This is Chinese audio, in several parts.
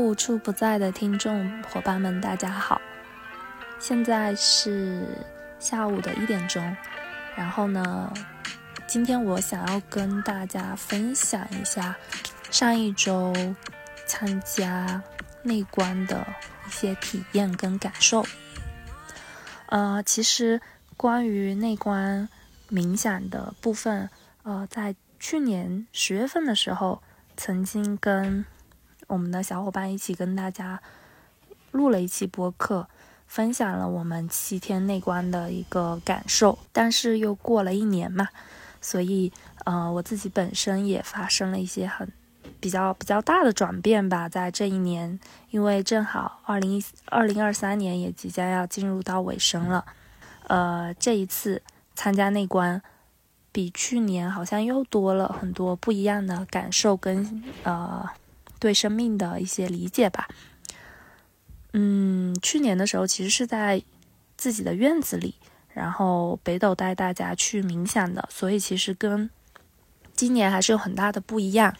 无处不在的听众伙伴们，大家好！现在是下午的一点钟，然后呢，今天我想要跟大家分享一下上一周参加内观的一些体验跟感受。呃，其实关于内观冥想的部分，呃，在去年十月份的时候，曾经跟我们的小伙伴一起跟大家录了一期播客，分享了我们七天内观的一个感受。但是又过了一年嘛，所以呃，我自己本身也发生了一些很比较比较大的转变吧。在这一年，因为正好二零一二零二三年也即将要进入到尾声了，呃，这一次参加内观，比去年好像又多了很多不一样的感受跟呃。对生命的一些理解吧。嗯，去年的时候其实是在自己的院子里，然后北斗带大家去冥想的，所以其实跟今年还是有很大的不一样。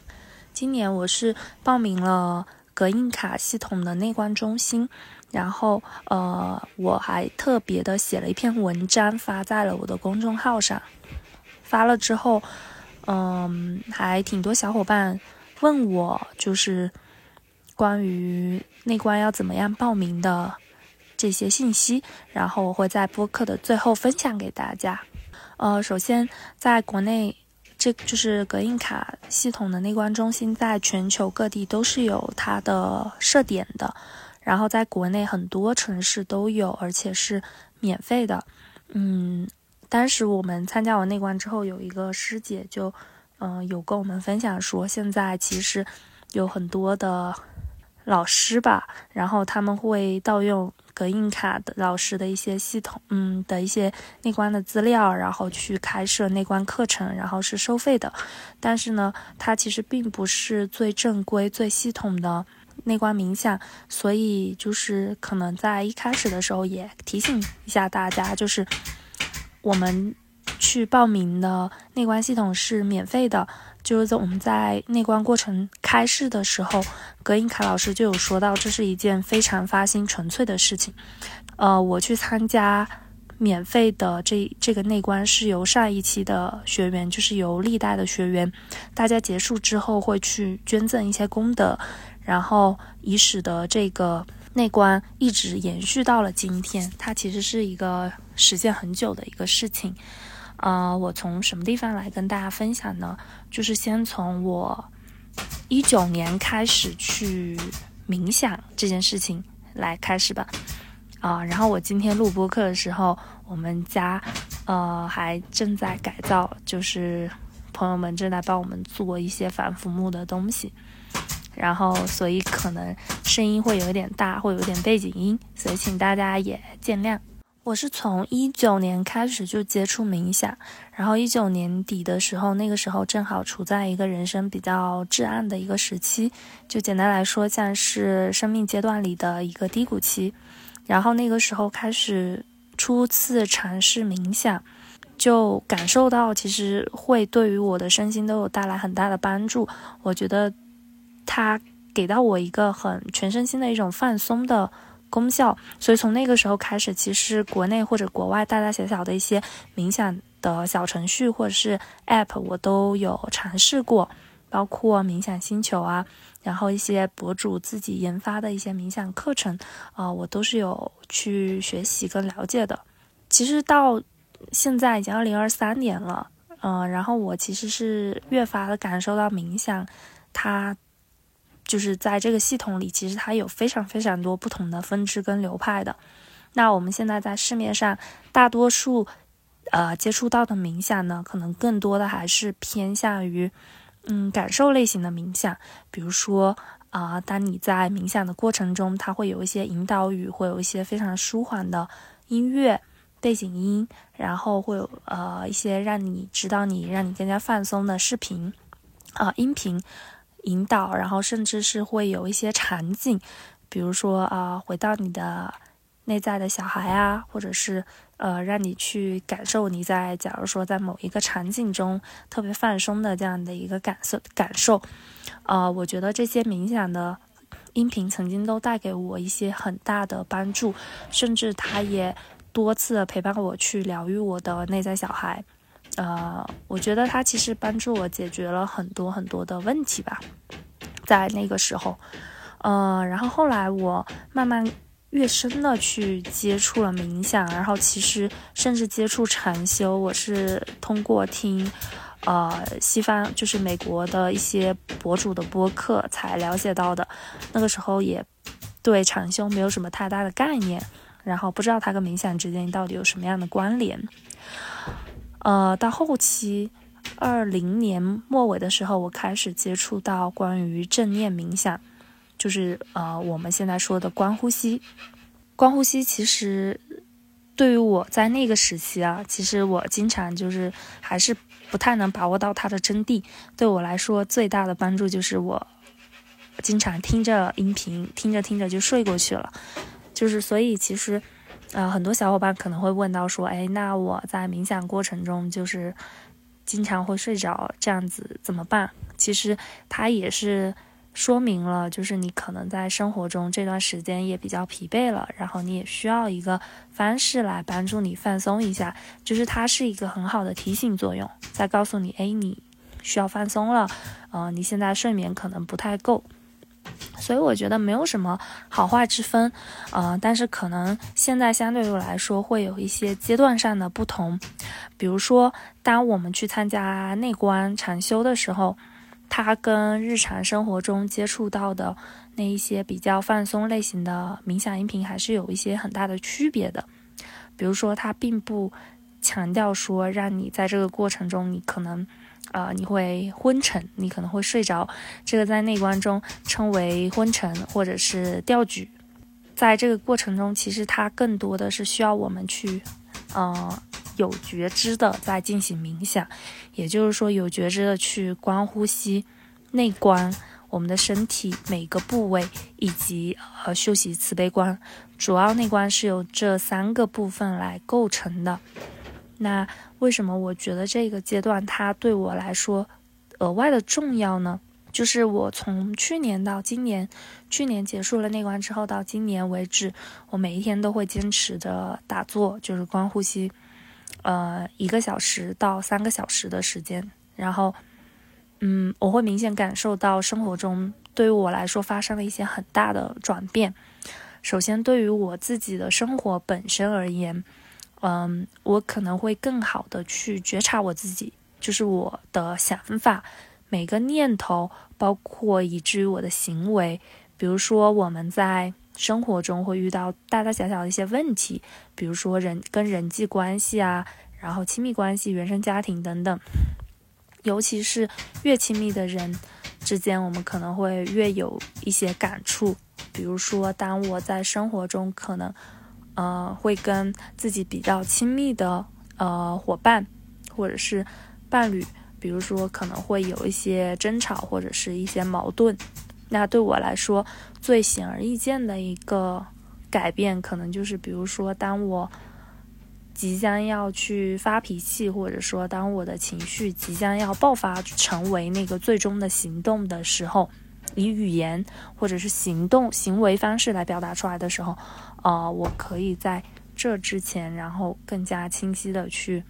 今年我是报名了格印卡系统的内观中心，然后呃，我还特别的写了一篇文章发在了我的公众号上。发了之后，嗯，还挺多小伙伴。问我就是关于内观要怎么样报名的这些信息，然后我会在播客的最后分享给大家。呃，首先在国内，这就是格印卡系统的内观中心，在全球各地都是有它的设点的，然后在国内很多城市都有，而且是免费的。嗯，当时我们参加完内观之后，有一个师姐就。嗯，有跟我们分享说，现在其实有很多的老师吧，然后他们会盗用格印卡的老师的一些系统，嗯的一些内观的资料，然后去开设内观课程，然后是收费的。但是呢，它其实并不是最正规、最系统的内观冥想，所以就是可能在一开始的时候也提醒一下大家，就是我们。去报名的内观系统是免费的，就是在我们在内观过程开示的时候，格印卡老师就有说到，这是一件非常发心纯粹的事情。呃，我去参加免费的这这个内观，是由上一期的学员，就是由历代的学员，大家结束之后会去捐赠一些功德，然后以使得这个内观一直延续到了今天。它其实是一个实现很久的一个事情。呃，我从什么地方来跟大家分享呢？就是先从我一九年开始去冥想这件事情来开始吧。啊，然后我今天录播课的时候，我们家呃还正在改造，就是朋友们正在帮我们做一些反腐木的东西，然后所以可能声音会有点大，会有点背景音，所以请大家也见谅。我是从一九年开始就接触冥想，然后一九年底的时候，那个时候正好处在一个人生比较至暗的一个时期，就简单来说，像是生命阶段里的一个低谷期。然后那个时候开始初次尝试冥想，就感受到其实会对于我的身心都有带来很大的帮助。我觉得它给到我一个很全身心的一种放松的。功效，所以从那个时候开始，其实国内或者国外大大小小的一些冥想的小程序或者是 App，我都有尝试过，包括冥想星球啊，然后一些博主自己研发的一些冥想课程，啊，我都是有去学习跟了解的。其实到现在已经二零二三年了，嗯，然后我其实是越发的感受到冥想，它。就是在这个系统里，其实它有非常非常多不同的分支跟流派的。那我们现在在市面上大多数呃接触到的冥想呢，可能更多的还是偏向于嗯感受类型的冥想。比如说啊，当你在冥想的过程中，它会有一些引导语，会有一些非常舒缓的音乐背景音，然后会有呃一些让你指导你、让你更加放松的视频啊音频。引导，然后甚至是会有一些场景，比如说啊，回到你的内在的小孩啊，或者是呃，让你去感受你在，假如说在某一个场景中特别放松的这样的一个感受感受。呃，我觉得这些冥想的音频曾经都带给我一些很大的帮助，甚至它也多次陪伴我去疗愈我的内在小孩。呃，我觉得它其实帮助我解决了很多很多的问题吧，在那个时候，呃，然后后来我慢慢越深的去接触了冥想，然后其实甚至接触禅修，我是通过听。呃，西方就是美国的一些博主的播客才了解到的，那个时候也对禅修没有什么太大的概念，然后不知道它跟冥想之间到底有什么样的关联。呃，到后期二零年末尾的时候，我开始接触到关于正念冥想，就是呃我们现在说的观呼吸。观呼吸其实对于我在那个时期啊，其实我经常就是还是。不太能把握到它的真谛，对我来说最大的帮助就是我经常听着音频，听着听着就睡过去了。就是所以其实，呃，很多小伙伴可能会问到说，哎，那我在冥想过程中就是经常会睡着，这样子怎么办？其实它也是。说明了，就是你可能在生活中这段时间也比较疲惫了，然后你也需要一个方式来帮助你放松一下，就是它是一个很好的提醒作用，在告诉你，哎，你需要放松了，呃，你现在睡眠可能不太够，所以我觉得没有什么好坏之分，呃，但是可能现在相对于来说会有一些阶段上的不同，比如说，当我们去参加内观禅修的时候。它跟日常生活中接触到的那一些比较放松类型的冥想音频还是有一些很大的区别的。比如说，它并不强调说让你在这个过程中你可能，呃，你会昏沉，你可能会睡着。这个在内观中称为昏沉或者是吊举。在这个过程中，其实它更多的是需要我们去，呃。有觉知的在进行冥想，也就是说有觉知的去观呼吸、内观我们的身体每个部位，以及呃修习慈悲观。主要内观是由这三个部分来构成的。那为什么我觉得这个阶段它对我来说额外的重要呢？就是我从去年到今年，去年结束了内观之后到今年为止，我每一天都会坚持着打坐，就是光呼吸。呃，一个小时到三个小时的时间，然后，嗯，我会明显感受到生活中对于我来说发生了一些很大的转变。首先，对于我自己的生活本身而言，嗯，我可能会更好的去觉察我自己，就是我的想法，每个念头，包括以至于我的行为。比如说，我们在生活中会遇到大大小小的一些问题，比如说人跟人际关系啊，然后亲密关系、原生家庭等等。尤其是越亲密的人之间，我们可能会越有一些感触。比如说，当我在生活中可能，呃，会跟自己比较亲密的呃伙伴或者是伴侣，比如说可能会有一些争吵或者是一些矛盾。那对我来说，最显而易见的一个改变，可能就是，比如说，当我即将要去发脾气，或者说，当我的情绪即将要爆发成为那个最终的行动的时候，以语言或者是行动行为方式来表达出来的时候，呃，我可以在这之前，然后更加清晰的去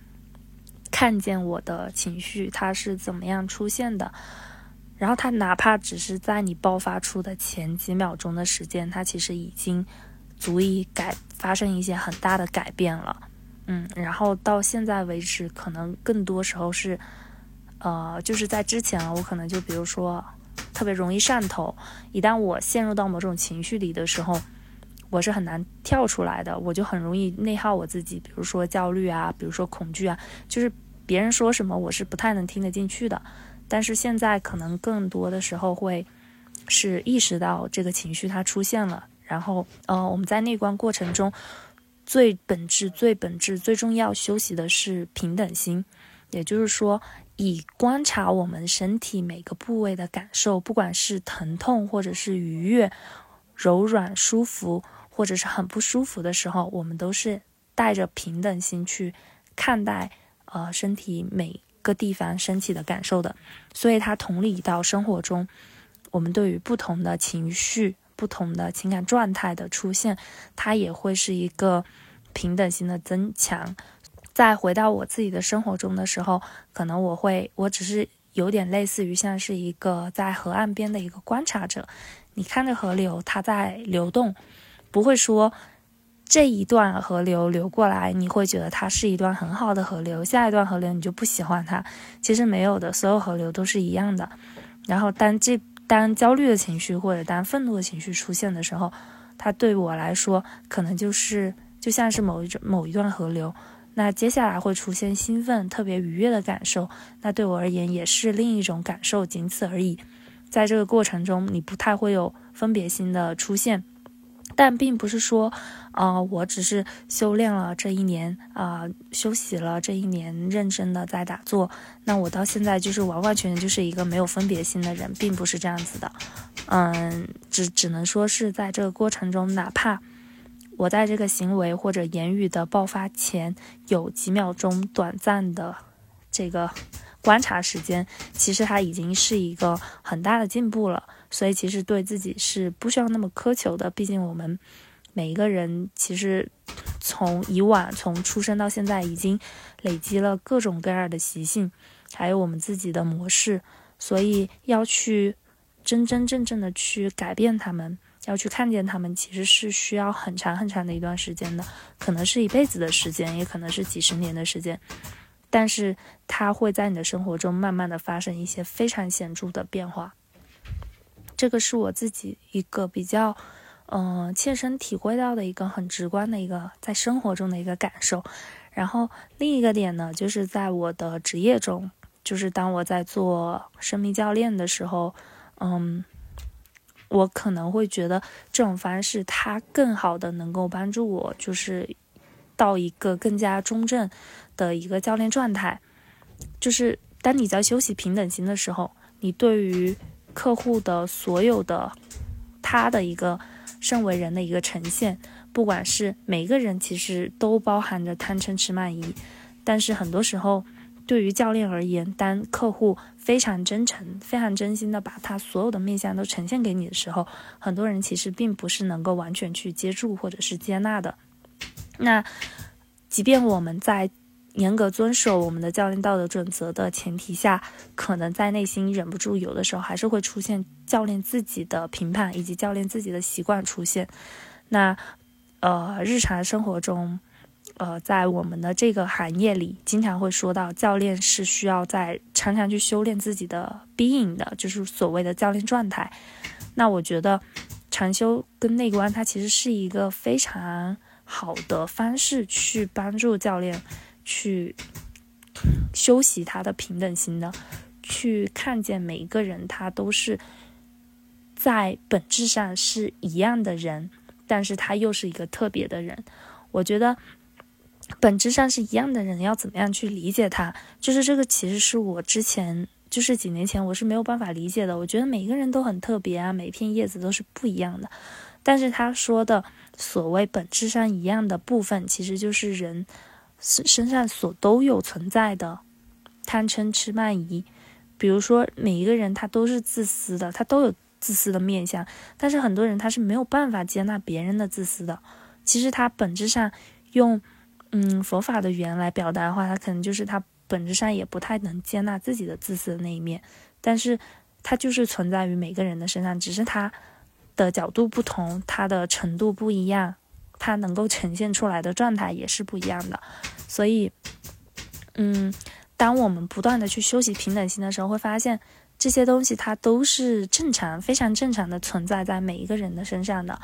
看见我的情绪它是怎么样出现的。然后它哪怕只是在你爆发出的前几秒钟的时间，它其实已经足以改发生一些很大的改变了。嗯，然后到现在为止，可能更多时候是，呃，就是在之前我可能就比如说特别容易上头，一旦我陷入到某种情绪里的时候，我是很难跳出来的，我就很容易内耗我自己，比如说焦虑啊，比如说恐惧啊，就是别人说什么我是不太能听得进去的。但是现在可能更多的时候会是意识到这个情绪它出现了，然后呃我们在内观过程中最本质、最本质、最重要修习的是平等心，也就是说以观察我们身体每个部位的感受，不管是疼痛或者是愉悦、柔软、舒服，或者是很不舒服的时候，我们都是带着平等心去看待呃身体每。个地方升起的感受的，所以它同理到生活中，我们对于不同的情绪，不同的情感状态的出现，它也会是一个平等性的增强。再回到我自己的生活中的时候，可能我会，我只是有点类似于像是一个在河岸边的一个观察者，你看着河流它在流动，不会说。这一段河流流过来，你会觉得它是一段很好的河流；下一段河流你就不喜欢它。其实没有的，所有河流都是一样的。然后当这当焦虑的情绪或者当愤怒的情绪出现的时候，它对我来说可能就是就像是某一种某一段河流。那接下来会出现兴奋、特别愉悦的感受，那对我而言也是另一种感受，仅此而已。在这个过程中，你不太会有分别心的出现。但并不是说，呃，我只是修炼了这一年，啊，休息了这一年，认真的在打坐，那我到现在就是完完全全就是一个没有分别心的人，并不是这样子的，嗯，只只能说是在这个过程中，哪怕我在这个行为或者言语的爆发前有几秒钟短暂的这个观察时间，其实它已经是一个很大的进步了。所以其实对自己是不需要那么苛求的，毕竟我们每一个人其实从以往从出生到现在，已经累积了各种各样的习性，还有我们自己的模式，所以要去真真正正的去改变他们，要去看见他们，其实是需要很长很长的一段时间的，可能是一辈子的时间，也可能是几十年的时间，但是它会在你的生活中慢慢的发生一些非常显著的变化。这个是我自己一个比较，嗯，切身体会到的一个很直观的一个在生活中的一个感受。然后另一个点呢，就是在我的职业中，就是当我在做生命教练的时候，嗯，我可能会觉得这种方式它更好的能够帮助我，就是到一个更加中正的一个教练状态。就是当你在休息平等心的时候，你对于客户的所有的他的一个身为人的一个呈现，不管是每个人其实都包含着贪嗔痴慢疑，但是很多时候对于教练而言，当客户非常真诚、非常真心的把他所有的面相都呈现给你的时候，很多人其实并不是能够完全去接住或者是接纳的。那即便我们在。严格遵守我们的教练道德准则的前提下，可能在内心忍不住，有的时候还是会出现教练自己的评判以及教练自己的习惯出现。那，呃，日常生活中，呃，在我们的这个行业里，经常会说到教练是需要在常常去修炼自己的 being 的，就是所谓的教练状态。那我觉得，禅修跟内观，它其实是一个非常好的方式，去帮助教练。去修习他的平等心的，去看见每一个人，他都是在本质上是一样的人，但是他又是一个特别的人。我觉得本质上是一样的人，要怎么样去理解他？就是这个，其实是我之前就是几年前我是没有办法理解的。我觉得每个人都很特别啊，每片叶子都是不一样的。但是他说的所谓本质上一样的部分，其实就是人。身身上所都有存在的贪嗔痴慢疑，比如说每一个人他都是自私的，他都有自私的面相，但是很多人他是没有办法接纳别人的自私的。其实他本质上用嗯佛法的语言来表达的话，他可能就是他本质上也不太能接纳自己的自私的那一面，但是他就是存在于每个人的身上，只是他的角度不同，他的程度不一样。它能够呈现出来的状态也是不一样的，所以，嗯，当我们不断的去修习平等心的时候，会发现这些东西它都是正常、非常正常的存在在每一个人的身上的。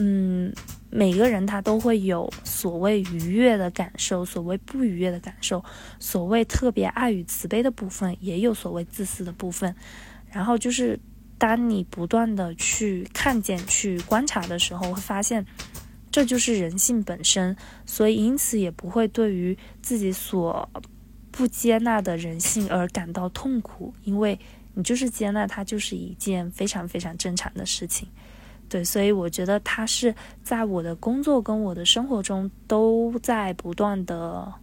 嗯，每个人他都会有所谓愉悦的感受，所谓不愉悦的感受，所谓特别爱与慈悲的部分，也有所谓自私的部分。然后就是，当你不断的去看见、去观察的时候，会发现。这就是人性本身，所以因此也不会对于自己所不接纳的人性而感到痛苦，因为你就是接纳它，就是一件非常非常正常的事情。对，所以我觉得它是在我的工作跟我的生活中都在不断的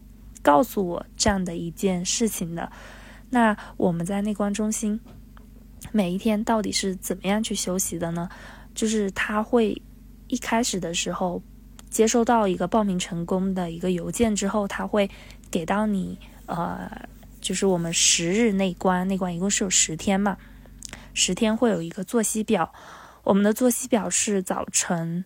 告诉我这样的一件事情的。那我们在内观中心每一天到底是怎么样去休息的呢？就是他会一开始的时候接收到一个报名成功的一个邮件之后，他会给到你呃，就是我们十日内关，内关一共是有十天嘛，十天会有一个作息表。我们的作息表是早晨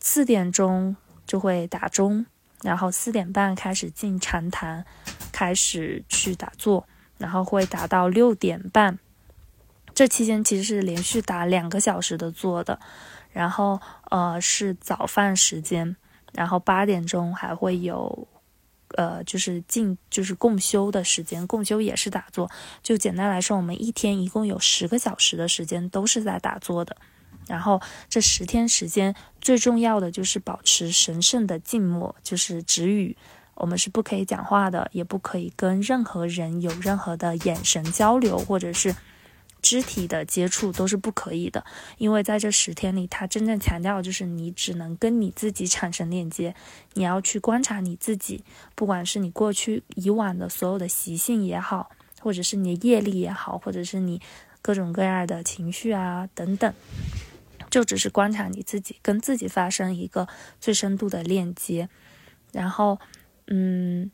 四点钟就会打钟，然后四点半开始进禅谈，开始去打坐，然后会打到六点半。这期间其实是连续打两个小时的坐的，然后呃是早饭时间，然后八点钟还会有，呃就是进就是共修的时间，共修也是打坐。就简单来说，我们一天一共有十个小时的时间都是在打坐的。然后这十天时间最重要的就是保持神圣的静默，就是止语。我们是不可以讲话的，也不可以跟任何人有任何的眼神交流，或者是。肢体的接触都是不可以的，因为在这十天里，他真正强调就是你只能跟你自己产生链接，你要去观察你自己，不管是你过去以往的所有的习性也好，或者是你的业力也好，或者是你各种各样的情绪啊等等，就只是观察你自己，跟自己发生一个最深度的链接，然后，嗯。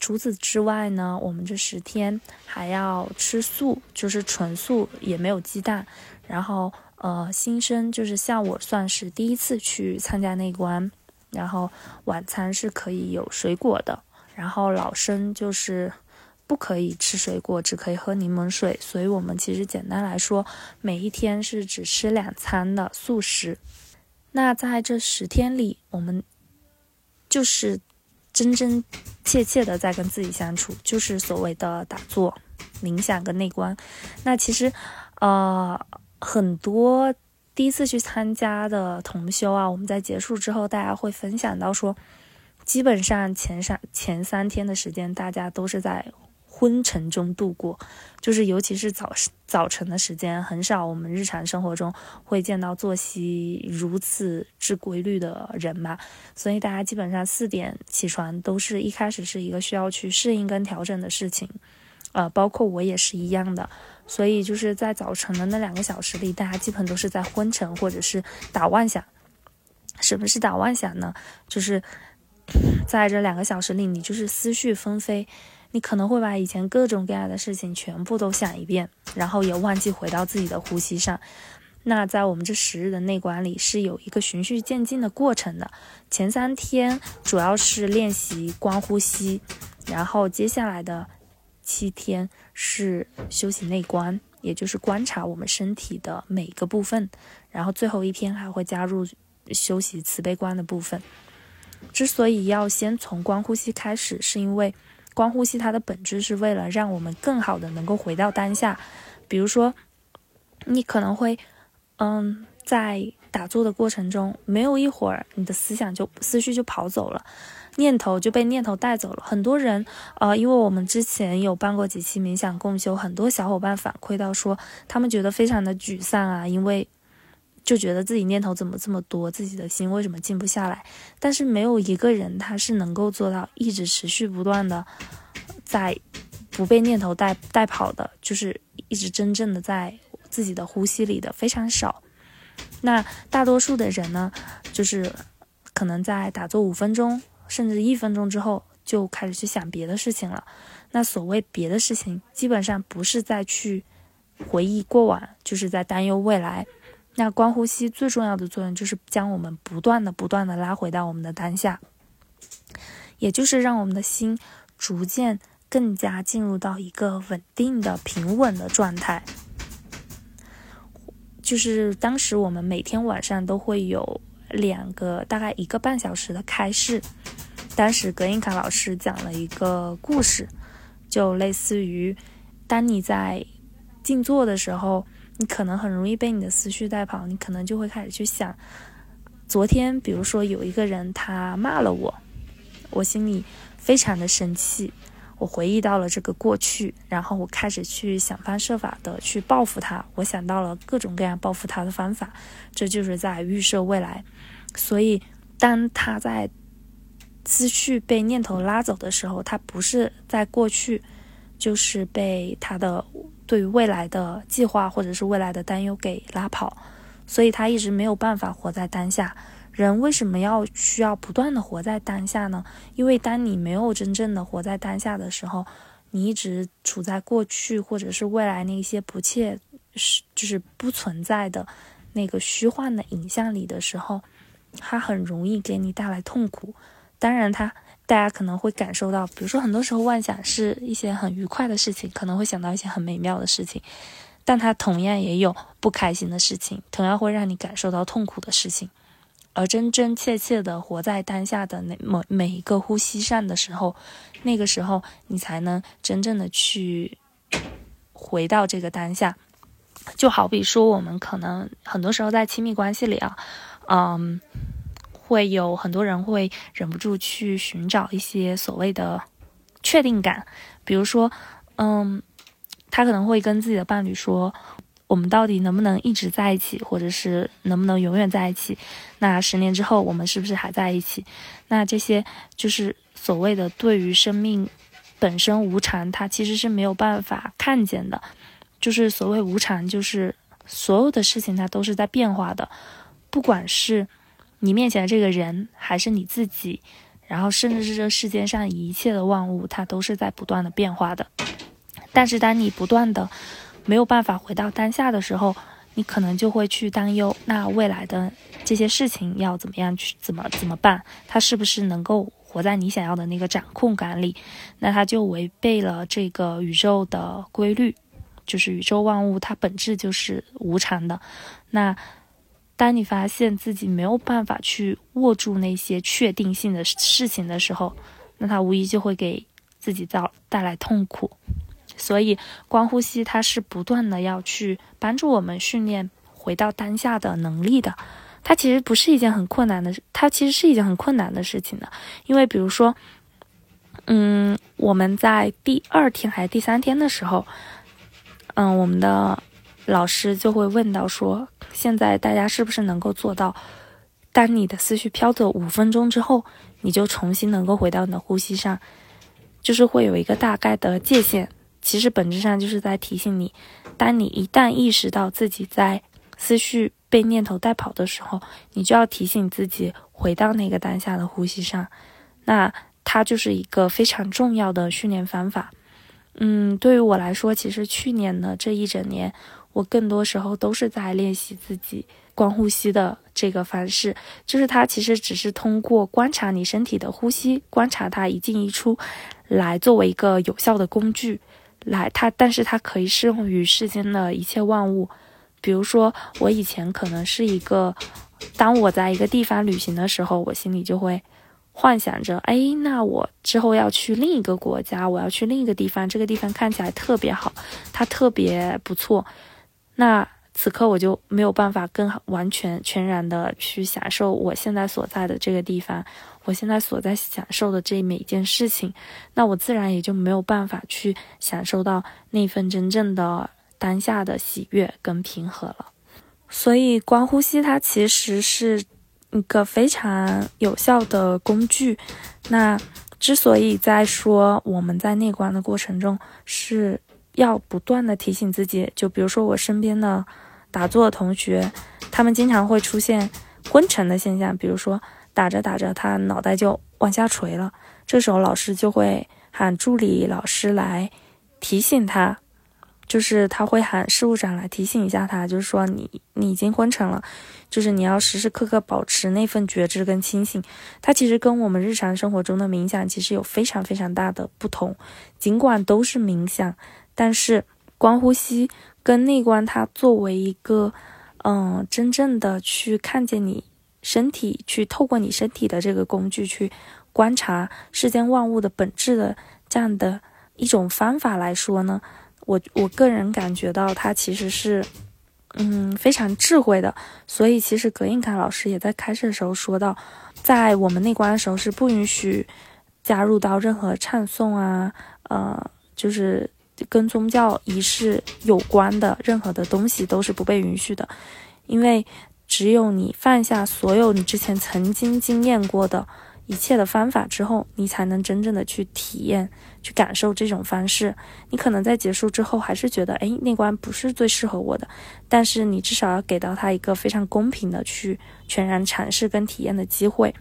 除此之外呢，我们这十天还要吃素，就是纯素，也没有鸡蛋。然后，呃，新生就是像我算是第一次去参加内关，然后晚餐是可以有水果的。然后老生就是不可以吃水果，只可以喝柠檬水。所以我们其实简单来说，每一天是只吃两餐的素食。那在这十天里，我们就是。真真切切的在跟自己相处，就是所谓的打坐、冥想跟内观。那其实，呃，很多第一次去参加的同修啊，我们在结束之后，大家会分享到说，基本上前三前三天的时间，大家都是在。昏沉中度过，就是尤其是早早晨的时间，很少我们日常生活中会见到作息如此之规律的人嘛。所以大家基本上四点起床，都是一开始是一个需要去适应跟调整的事情，呃，包括我也是一样的。所以就是在早晨的那两个小时里，大家基本都是在昏沉或者是打妄想。什么是打妄想呢？就是 在这两个小时里，你就是思绪纷飞。你可能会把以前各种各样的事情全部都想一遍，然后也忘记回到自己的呼吸上。那在我们这十日的内观里是有一个循序渐进的过程的。前三天主要是练习观呼吸，然后接下来的七天是修习内观，也就是观察我们身体的每个部分。然后最后一天还会加入修习慈悲观的部分。之所以要先从观呼吸开始，是因为。观呼吸，它的本质是为了让我们更好的能够回到当下。比如说，你可能会，嗯，在打坐的过程中，没有一会儿，你的思想就思绪就跑走了，念头就被念头带走了。很多人，呃，因为我们之前有办过几期冥想共修，很多小伙伴反馈到说，他们觉得非常的沮丧啊，因为。就觉得自己念头怎么这么多，自己的心为什么静不下来？但是没有一个人他是能够做到一直持续不断的在不被念头带带跑的，就是一直真正的在自己的呼吸里的非常少。那大多数的人呢，就是可能在打坐五分钟甚至一分钟之后就开始去想别的事情了。那所谓别的事情，基本上不是在去回忆过往，就是在担忧未来。那观呼吸最重要的作用就是将我们不断的、不断的拉回到我们的当下，也就是让我们的心逐渐更加进入到一个稳定的、平稳的状态。就是当时我们每天晚上都会有两个大概一个半小时的开示，当时格印卡老师讲了一个故事，就类似于当你在静坐的时候。你可能很容易被你的思绪带跑，你可能就会开始去想，昨天比如说有一个人他骂了我，我心里非常的生气，我回忆到了这个过去，然后我开始去想方设法的去报复他，我想到了各种各样报复他的方法，这就是在预设未来。所以当他在思绪被念头拉走的时候，他不是在过去，就是被他的。对于未来的计划或者是未来的担忧给拉跑，所以他一直没有办法活在当下。人为什么要需要不断的活在当下呢？因为当你没有真正的活在当下的时候，你一直处在过去或者是未来那些不切是就是不存在的那个虚幻的影像里的时候，它很容易给你带来痛苦。当然，它大家可能会感受到，比如说很多时候妄想是一些很愉快的事情，可能会想到一些很美妙的事情，但它同样也有不开心的事情，同样会让你感受到痛苦的事情。而真真切切的活在当下的那每每一个呼吸上的时候，那个时候你才能真正的去回到这个当下。就好比说，我们可能很多时候在亲密关系里啊，嗯，会有很多人会忍不住去寻找一些所谓的确定感，比如说，嗯，他可能会跟自己的伴侣说。我们到底能不能一直在一起，或者是能不能永远在一起？那十年之后，我们是不是还在一起？那这些就是所谓的对于生命本身无常，它其实是没有办法看见的。就是所谓无常，就是所有的事情它都是在变化的，不管是你面前的这个人，还是你自己，然后甚至是这世界上一切的万物，它都是在不断的变化的。但是当你不断的没有办法回到当下的时候，你可能就会去担忧，那未来的这些事情要怎么样去怎么怎么办？它是不是能够活在你想要的那个掌控感里？那它就违背了这个宇宙的规律，就是宇宙万物它本质就是无常的。那当你发现自己没有办法去握住那些确定性的事情的时候，那它无疑就会给自己造带来痛苦。所以，光呼吸它是不断的要去帮助我们训练回到当下的能力的。它其实不是一件很困难的，它其实是一件很困难的事情的。因为，比如说，嗯，我们在第二天还是第三天的时候，嗯，我们的老师就会问到说，现在大家是不是能够做到，当你的思绪飘走五分钟之后，你就重新能够回到你的呼吸上，就是会有一个大概的界限。其实本质上就是在提醒你，当你一旦意识到自己在思绪被念头带跑的时候，你就要提醒自己回到那个当下的呼吸上。那它就是一个非常重要的训练方法。嗯，对于我来说，其实去年的这一整年，我更多时候都是在练习自己观呼吸的这个方式。就是它其实只是通过观察你身体的呼吸，观察它一进一出，来作为一个有效的工具。来，它，但是它可以适用于世间的一切万物。比如说，我以前可能是一个，当我在一个地方旅行的时候，我心里就会幻想着，哎，那我之后要去另一个国家，我要去另一个地方，这个地方看起来特别好，它特别不错。那此刻我就没有办法更完全全然的去享受我现在所在的这个地方。我现在所在享受的这每一件事情，那我自然也就没有办法去享受到那份真正的当下的喜悦跟平和了。所以，观呼吸它其实是一个非常有效的工具。那之所以在说我们在内观的过程中是要不断的提醒自己，就比如说我身边的打坐的同学，他们经常会出现昏沉的现象，比如说。打着打着，他脑袋就往下垂了。这时候老师就会喊助理老师来提醒他，就是他会喊事务长来提醒一下他，就是说你你已经昏沉了，就是你要时时刻刻保持那份觉知跟清醒。它其实跟我们日常生活中的冥想其实有非常非常大的不同。尽管都是冥想，但是观呼吸跟内观，它作为一个嗯真正的去看见你。身体去透过你身体的这个工具去观察世间万物的本质的这样的一种方法来说呢，我我个人感觉到它其实是嗯非常智慧的。所以其实葛印卡老师也在开始的时候说到，在我们内观的时候是不允许加入到任何唱诵啊，呃，就是跟宗教仪式有关的任何的东西都是不被允许的，因为。只有你放下所有你之前曾经经验过的一切的方法之后，你才能真正的去体验、去感受这种方式。你可能在结束之后还是觉得，哎，那关不是最适合我的，但是你至少要给到他一个非常公平的去全然尝试跟体验的机会。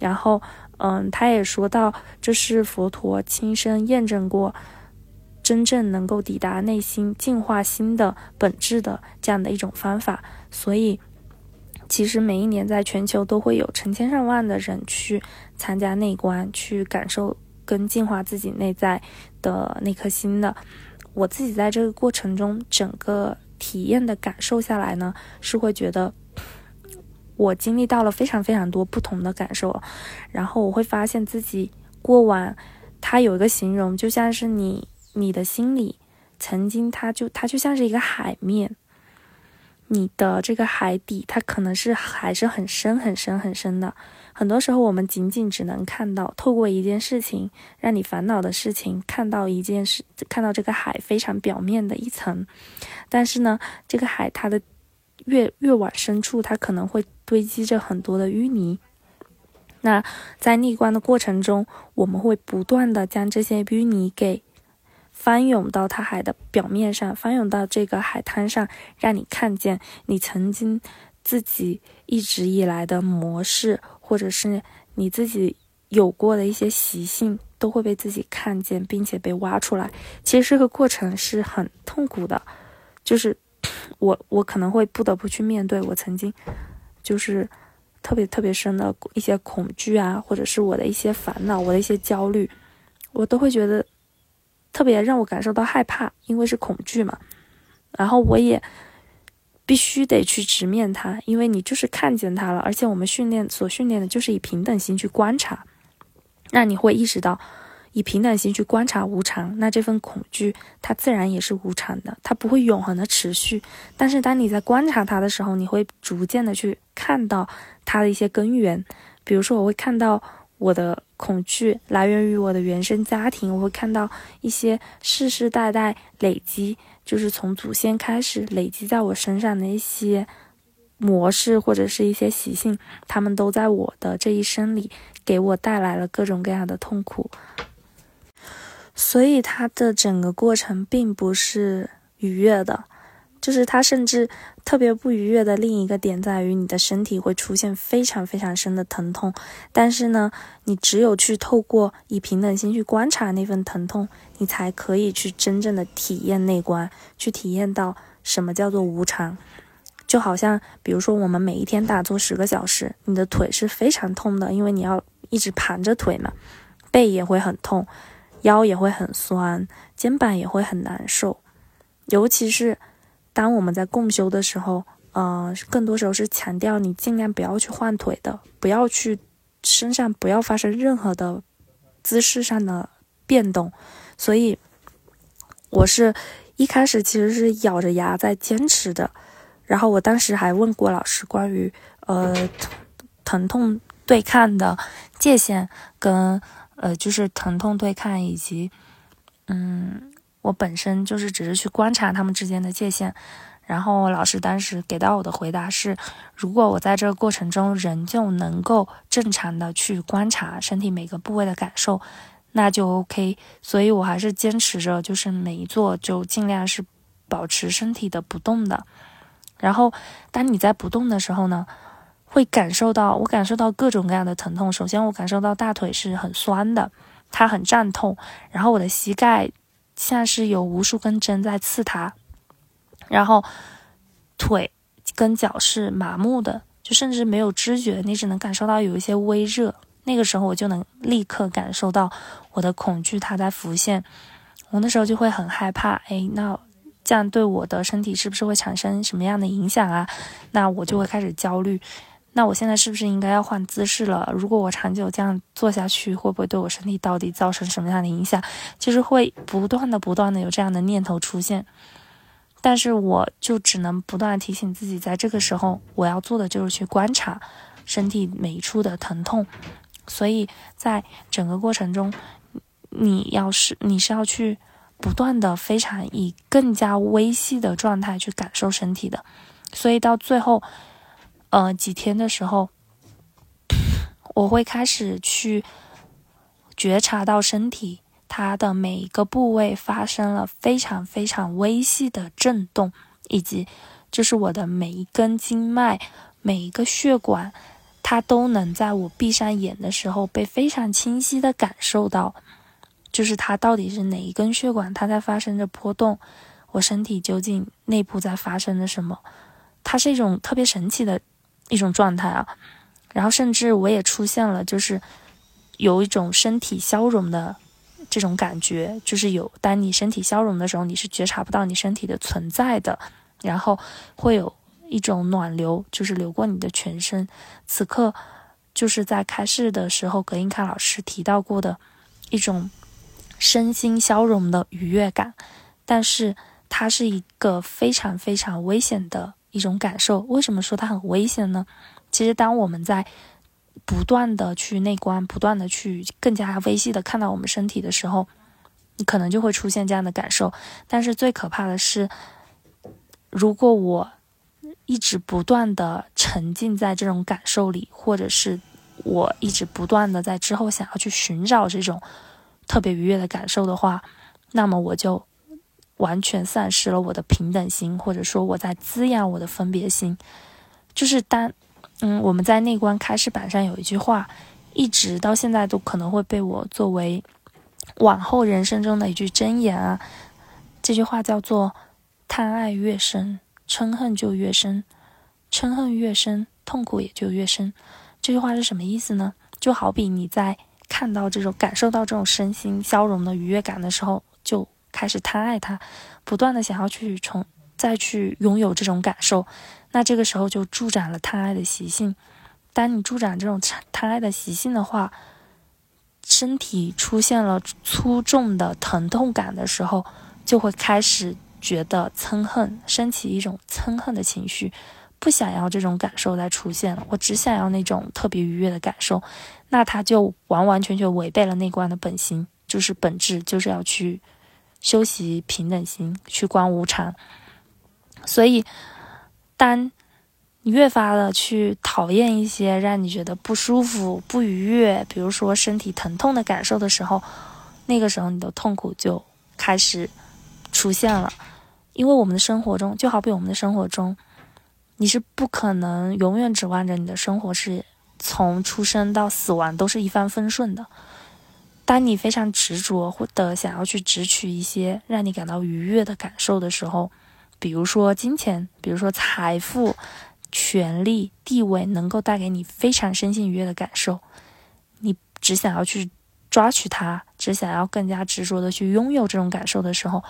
然后，嗯，他也说到，这是佛陀亲身验证过，真正能够抵达内心净化心的本质的这样的一种方法。所以。其实每一年在全球都会有成千上万的人去参加内观，去感受跟净化自己内在的那颗心的。我自己在这个过程中，整个体验的感受下来呢，是会觉得我经历到了非常非常多不同的感受。然后我会发现自己过往，它有一个形容，就像是你你的心里曾经，它就它就像是一个海面。你的这个海底，它可能是还是很深很深很深的。很多时候，我们仅仅只能看到，透过一件事情让你烦恼的事情，看到一件事，看到这个海非常表面的一层。但是呢，这个海它的越越往深处，它可能会堆积着很多的淤泥。那在逆观的过程中，我们会不断的将这些淤泥给。翻涌到它海的表面上，翻涌到这个海滩上，让你看见你曾经自己一直以来的模式，或者是你自己有过的一些习性，都会被自己看见，并且被挖出来。其实这个过程是很痛苦的，就是我我可能会不得不去面对我曾经就是特别特别深的一些恐惧啊，或者是我的一些烦恼，我的一些焦虑，我都会觉得。特别让我感受到害怕，因为是恐惧嘛。然后我也必须得去直面它，因为你就是看见它了。而且我们训练所训练的就是以平等心去观察，那你会意识到，以平等心去观察无常，那这份恐惧它自然也是无常的，它不会永恒的持续。但是当你在观察它的时候，你会逐渐的去看到它的一些根源，比如说我会看到。我的恐惧来源于我的原生家庭，我会看到一些世世代代累积，就是从祖先开始累积在我身上的一些模式或者是一些习性，他们都在我的这一生里给我带来了各种各样的痛苦，所以它的整个过程并不是愉悦的。就是它，甚至特别不愉悦的另一个点在于，你的身体会出现非常非常深的疼痛。但是呢，你只有去透过以平等心去观察那份疼痛，你才可以去真正的体验内观，去体验到什么叫做无常。就好像，比如说我们每一天打坐十个小时，你的腿是非常痛的，因为你要一直盘着腿嘛，背也会很痛，腰也会很酸，肩膀也会很难受，尤其是。当我们在共修的时候，呃，更多时候是强调你尽量不要去换腿的，不要去身上不要发生任何的姿势上的变动。所以，我是一开始其实是咬着牙在坚持的。然后我当时还问过老师关于呃疼痛对抗的界限，跟呃就是疼痛对抗以及嗯。我本身就是只是去观察他们之间的界限，然后老师当时给到我的回答是：如果我在这个过程中仍旧能够正常的去观察身体每个部位的感受，那就 OK。所以我还是坚持着，就是每一座就尽量是保持身体的不动的。然后当你在不动的时候呢，会感受到我感受到各种各样的疼痛。首先我感受到大腿是很酸的，它很胀痛，然后我的膝盖。像是有无数根针在刺它，然后腿跟脚是麻木的，就甚至没有知觉，你只能感受到有一些微热。那个时候我就能立刻感受到我的恐惧它在浮现，我那时候就会很害怕，哎，那这样对我的身体是不是会产生什么样的影响啊？那我就会开始焦虑。那我现在是不是应该要换姿势了？如果我长久这样做下去，会不会对我身体到底造成什么样的影响？就是会不断的、不断的有这样的念头出现，但是我就只能不断提醒自己，在这个时候我要做的就是去观察身体每一处的疼痛。所以在整个过程中，你要是你是要去不断的、非常以更加微细的状态去感受身体的。所以到最后。呃，几天的时候，我会开始去觉察到身体它的每一个部位发生了非常非常微细的震动，以及就是我的每一根经脉、每一个血管，它都能在我闭上眼的时候被非常清晰的感受到，就是它到底是哪一根血管它在发生着波动，我身体究竟内部在发生着什么，它是一种特别神奇的一种状态啊。然后甚至我也出现了，就是有一种身体消融的这种感觉，就是有当你身体消融的时候，你是觉察不到你身体的存在的，然后会有一种暖流，就是流过你的全身。此刻就是在开示的时候，格印卡老师提到过的一种身心消融的愉悦感，但是它是一个非常非常危险的一种感受。为什么说它很危险呢？其实，当我们在不断的去内观，不断的去更加微细的看到我们身体的时候，你可能就会出现这样的感受。但是最可怕的是，如果我一直不断的沉浸在这种感受里，或者是我一直不断的在之后想要去寻找这种特别愉悦的感受的话，那么我就完全丧失了我的平等心，或者说我在滋养我的分别心，就是当。嗯，我们在内观开示板上有一句话，一直到现在都可能会被我作为往后人生中的一句箴言啊。这句话叫做“贪爱越深，嗔恨就越深；嗔恨越深，痛苦也就越深。”这句话是什么意思呢？就好比你在看到这种、感受到这种身心消融的愉悦感的时候，就开始贪爱它，不断的想要去重再去拥有这种感受。那这个时候就助长了贪爱的习性。当你助长这种贪爱的习性的话，身体出现了粗重的疼痛感的时候，就会开始觉得憎恨，升起一种憎恨的情绪，不想要这种感受再出现了。我只想要那种特别愉悦的感受。那它就完完全全违背了内观的本心，就是本质，就是要去修习平等心，去观无常。所以。当你越发的去讨厌一些让你觉得不舒服、不愉悦，比如说身体疼痛的感受的时候，那个时候你的痛苦就开始出现了。因为我们的生活中，就好比我们的生活中，你是不可能永远指望着你的生活是从出生到死亡都是一帆风顺的。当你非常执着或者想要去执取一些让你感到愉悦的感受的时候，比如说金钱，比如说财富、权力、地位，能够带给你非常身心愉悦的感受。你只想要去抓取它，只想要更加执着的去拥有这种感受的时候，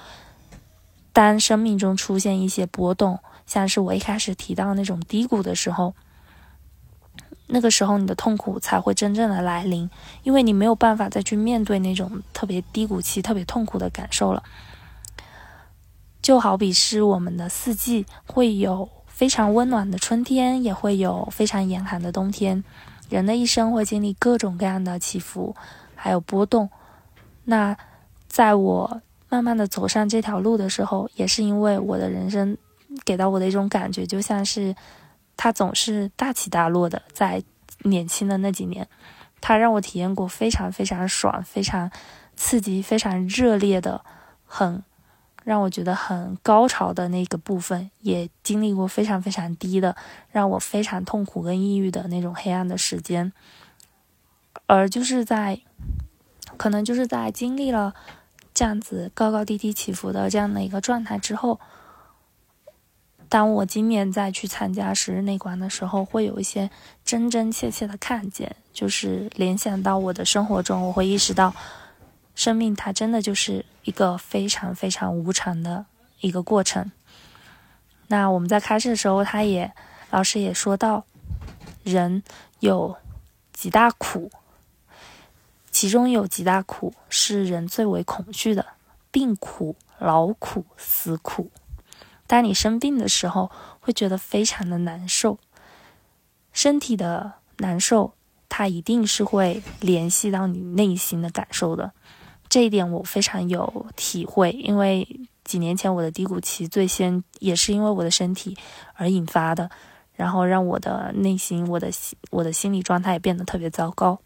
当生命中出现一些波动，像是我一开始提到那种低谷的时候，那个时候你的痛苦才会真正的来临，因为你没有办法再去面对那种特别低谷期、特别痛苦的感受了。就好比是我们的四季，会有非常温暖的春天，也会有非常严寒的冬天。人的一生会经历各种各样的起伏，还有波动。那在我慢慢的走上这条路的时候，也是因为我的人生给到我的一种感觉，就像是它总是大起大落的。在年轻的那几年，它让我体验过非常非常爽、非常刺激、非常热烈的很。让我觉得很高潮的那个部分，也经历过非常非常低的，让我非常痛苦跟抑郁的那种黑暗的时间。而就是在，可能就是在经历了这样子高高低低起伏的这样的一个状态之后，当我今年再去参加十日内观的时候，会有一些真真切切的看见，就是联想到我的生活中，我会意识到。生命它真的就是一个非常非常无常的一个过程。那我们在开始的时候，他也老师也说到，人有几大苦，其中有几大苦是人最为恐惧的：病苦、劳苦、死苦。当你生病的时候，会觉得非常的难受，身体的难受，它一定是会联系到你内心的感受的。这一点我非常有体会，因为几年前我的低谷期最先也是因为我的身体而引发的。然后让我的内心、我的心、我的心理状态也变得特别糟糕。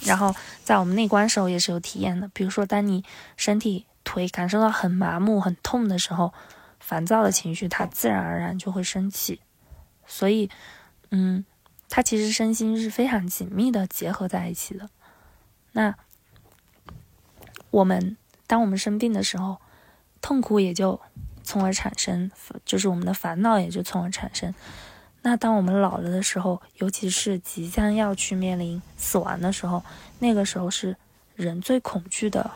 然后在我们内观时候也是有体验的，比如说当你身体腿感受到很麻木、很痛的时候，烦躁的情绪它自然而然就会生气。所以，嗯，它其实身心是非常紧密的结合在一起的。那我们当我们生病的时候，痛苦也就从而产生，就是我们的烦恼也就从而产生。那当我们老了的时候，尤其是即将要去面临死亡的时候，那个时候是人最恐惧的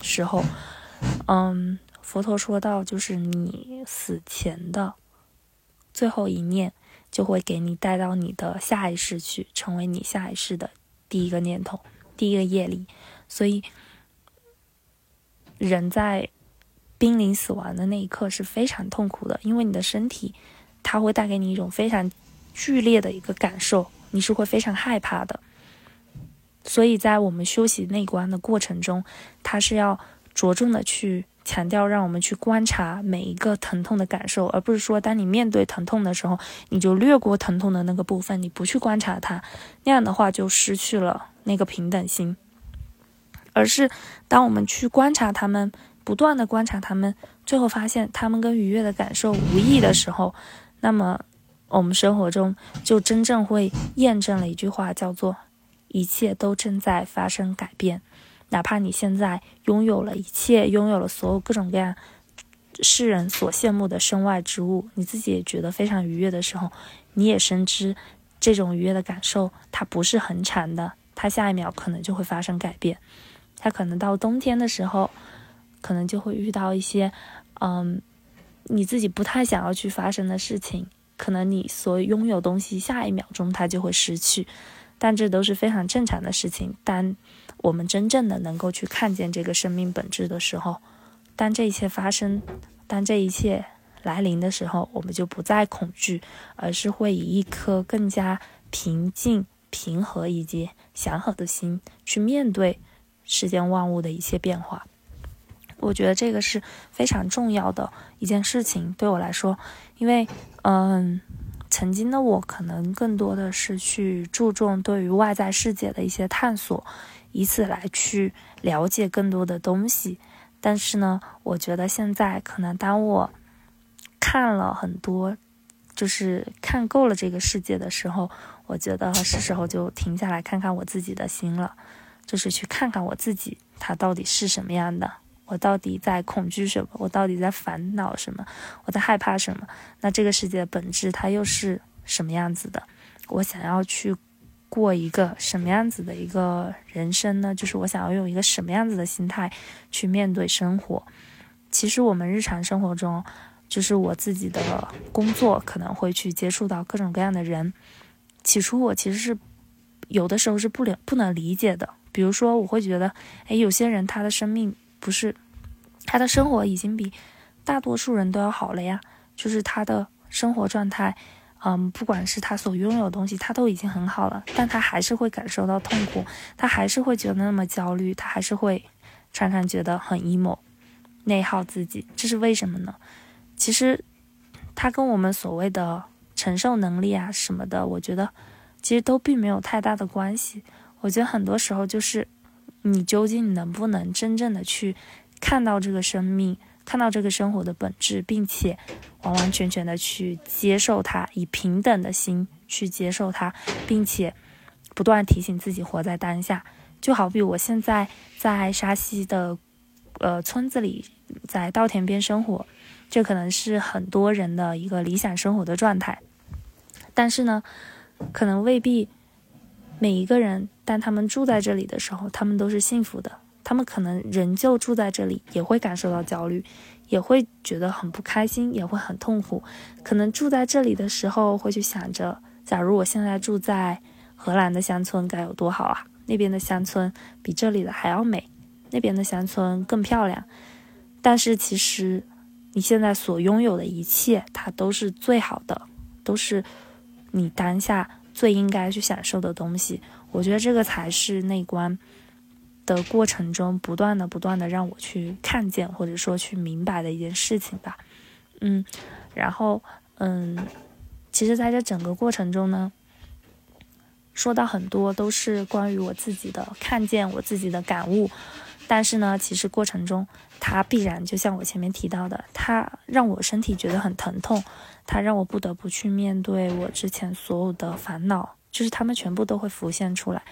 时候。嗯，佛陀说到，就是你死前的最后一念，就会给你带到你的下一世去，成为你下一世的第一个念头、第一个业力。所以，人在濒临死亡的那一刻是非常痛苦的，因为你的身体。它会带给你一种非常剧烈的一个感受，你是会非常害怕的。所以在我们修习内观的过程中，它是要着重的去强调，让我们去观察每一个疼痛的感受，而不是说当你面对疼痛的时候，你就略过疼痛的那个部分，你不去观察它，那样的话就失去了那个平等心。而是当我们去观察他们，不断的观察他们，最后发现他们跟愉悦的感受无异的时候。那么，我们生活中就真正会验证了一句话，叫做“一切都正在发生改变”。哪怕你现在拥有了一切，拥有了所有各种各样世人所羡慕的身外之物，你自己也觉得非常愉悦的时候，你也深知这种愉悦的感受它不是很长的，它下一秒可能就会发生改变。它可能到冬天的时候，可能就会遇到一些，嗯。你自己不太想要去发生的事情，可能你所拥有东西，下一秒钟它就会失去，但这都是非常正常的事情。当我们真正的能够去看见这个生命本质的时候，当这一切发生，当这一切来临的时候，我们就不再恐惧，而是会以一颗更加平静、平和以及祥和的心去面对世间万物的一切变化。我觉得这个是非常重要的一件事情，对我来说，因为，嗯，曾经的我可能更多的是去注重对于外在世界的一些探索，以此来去了解更多的东西。但是呢，我觉得现在可能当我看了很多，就是看够了这个世界的时候，我觉得是时候就停下来看看我自己的心了，就是去看看我自己，它到底是什么样的。我到底在恐惧什么？我到底在烦恼什么？我在害怕什么？那这个世界的本质它又是什么样子的？我想要去过一个什么样子的一个人生呢？就是我想要用一个什么样子的心态去面对生活？其实我们日常生活中，就是我自己的工作可能会去接触到各种各样的人。起初我其实是有的时候是不了不能理解的，比如说我会觉得，哎，有些人他的生命。不是，他的生活已经比大多数人都要好了呀。就是他的生活状态，嗯，不管是他所拥有的东西，他都已经很好了，但他还是会感受到痛苦，他还是会觉得那么焦虑，他还是会常常觉得很 emo，内耗自己。这是为什么呢？其实，他跟我们所谓的承受能力啊什么的，我觉得其实都并没有太大的关系。我觉得很多时候就是。你究竟能不能真正的去看到这个生命，看到这个生活的本质，并且完完全全的去接受它，以平等的心去接受它，并且不断提醒自己活在当下。就好比我现在在沙溪的呃村子里，在稻田边生活，这可能是很多人的一个理想生活的状态，但是呢，可能未必。每一个人，当他们住在这里的时候，他们都是幸福的。他们可能仍旧住在这里，也会感受到焦虑，也会觉得很不开心，也会很痛苦。可能住在这里的时候，会去想着：假如我现在住在荷兰的乡村，该有多好啊！那边的乡村比这里的还要美，那边的乡村更漂亮。但是，其实你现在所拥有的一切，它都是最好的，都是你当下。最应该去享受的东西，我觉得这个才是内观的过程中不断的、不断的让我去看见或者说去明白的一件事情吧。嗯，然后嗯，其实在这整个过程中呢，说到很多都是关于我自己的看见，我自己的感悟。但是呢，其实过程中，它必然就像我前面提到的，它让我身体觉得很疼痛，它让我不得不去面对我之前所有的烦恼，就是他们全部都会浮现出来。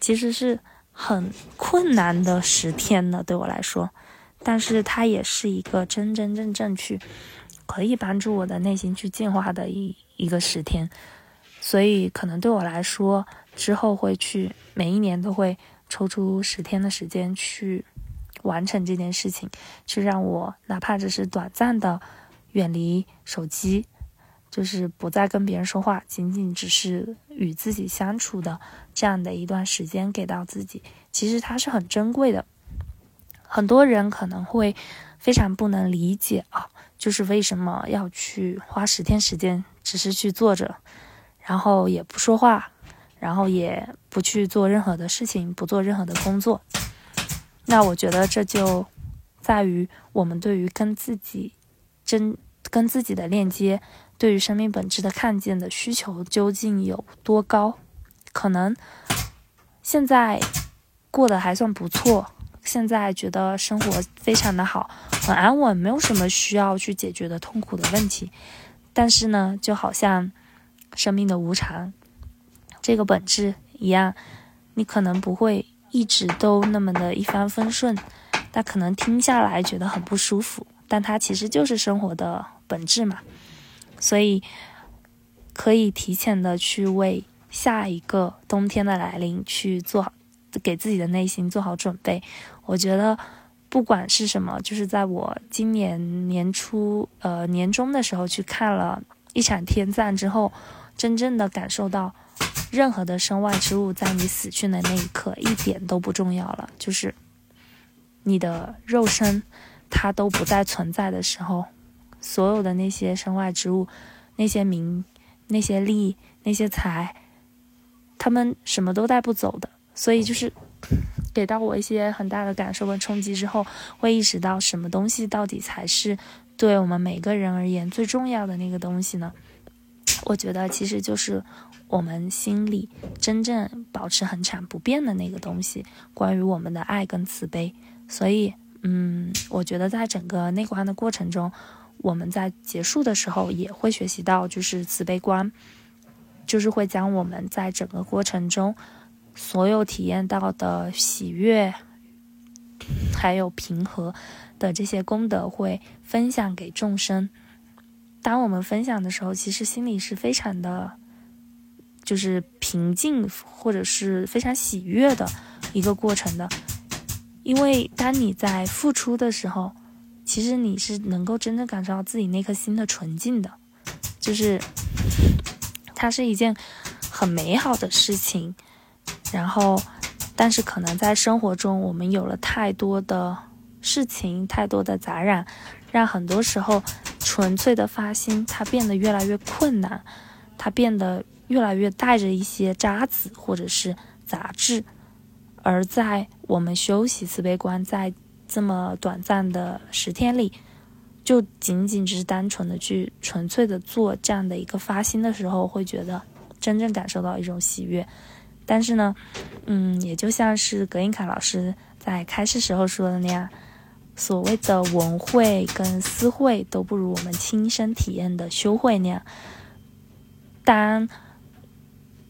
其实是很困难的十天呢，对我来说，但是它也是一个真真正正去可以帮助我的内心去进化的一一个十天。所以可能对我来说，之后会去每一年都会。抽出十天的时间去完成这件事情，去让我哪怕只是短暂的远离手机，就是不再跟别人说话，仅仅只是与自己相处的这样的一段时间给到自己，其实它是很珍贵的。很多人可能会非常不能理解啊，就是为什么要去花十天时间，只是去坐着，然后也不说话。然后也不去做任何的事情，不做任何的工作。那我觉得这就在于我们对于跟自己真跟自己的链接，对于生命本质的看见的需求究竟有多高？可能现在过得还算不错，现在觉得生活非常的好，很安稳，没有什么需要去解决的痛苦的问题。但是呢，就好像生命的无常。这个本质一样，你可能不会一直都那么的一帆风顺，但可能听下来觉得很不舒服，但它其实就是生活的本质嘛。所以可以提前的去为下一个冬天的来临去做好，给自己的内心做好准备。我觉得不管是什么，就是在我今年年初呃年终的时候去看了一场天葬之后，真正的感受到。任何的身外之物，在你死去的那一刻，一点都不重要了。就是你的肉身，它都不再存在的时候，所有的那些身外之物，那些名、那些利、那些财，他们什么都带不走的。所以，就是给到我一些很大的感受跟冲击之后，会意识到什么东西到底才是对我们每个人而言最重要的那个东西呢？我觉得，其实就是。我们心里真正保持恒常不变的那个东西，关于我们的爱跟慈悲。所以，嗯，我觉得在整个内观的过程中，我们在结束的时候也会学习到，就是慈悲观，就是会将我们在整个过程中所有体验到的喜悦，还有平和的这些功德，会分享给众生。当我们分享的时候，其实心里是非常的。就是平静或者是非常喜悦的一个过程的，因为当你在付出的时候，其实你是能够真正感受到自己那颗心的纯净的，就是它是一件很美好的事情。然后，但是可能在生活中，我们有了太多的事情，太多的杂染，让很多时候纯粹的发心它变得越来越困难，它变得。越来越带着一些渣子或者是杂质，而在我们修习慈悲观，在这么短暂的十天里，就仅仅只是单纯的去纯粹的做这样的一个发心的时候，会觉得真正感受到一种喜悦。但是呢，嗯，也就像是格印卡老师在开始时候说的那样，所谓的文会跟私会都不如我们亲身体验的修会那样。当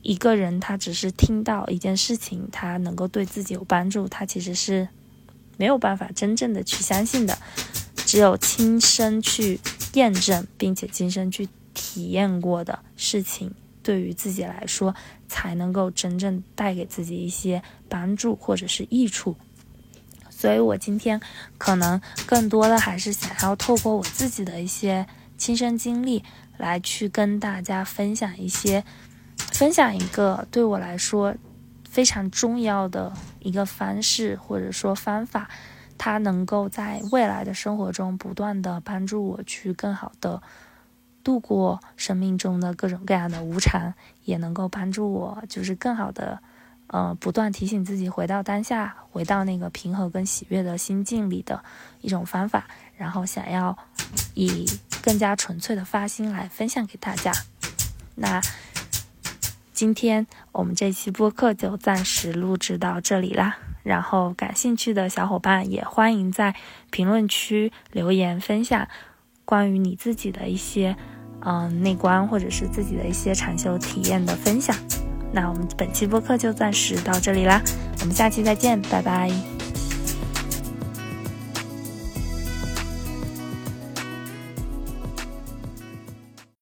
一个人他只是听到一件事情，他能够对自己有帮助，他其实是没有办法真正的去相信的。只有亲身去验证，并且亲身去体验过的事情，对于自己来说，才能够真正带给自己一些帮助或者是益处。所以我今天可能更多的还是想要透过我自己的一些亲身经历，来去跟大家分享一些。分享一个对我来说非常重要的一个方式，或者说方法，它能够在未来的生活中不断的帮助我去更好的度过生命中的各种各样的无常，也能够帮助我就是更好的，呃，不断提醒自己回到当下，回到那个平和跟喜悦的心境里的一种方法，然后想要以更加纯粹的发心来分享给大家。那今天我们这期播客就暂时录制到这里啦。然后感兴趣的小伙伴也欢迎在评论区留言分享关于你自己的一些嗯内观或者是自己的一些禅修体验的分享。那我们本期播客就暂时到这里啦，我们下期再见，拜拜。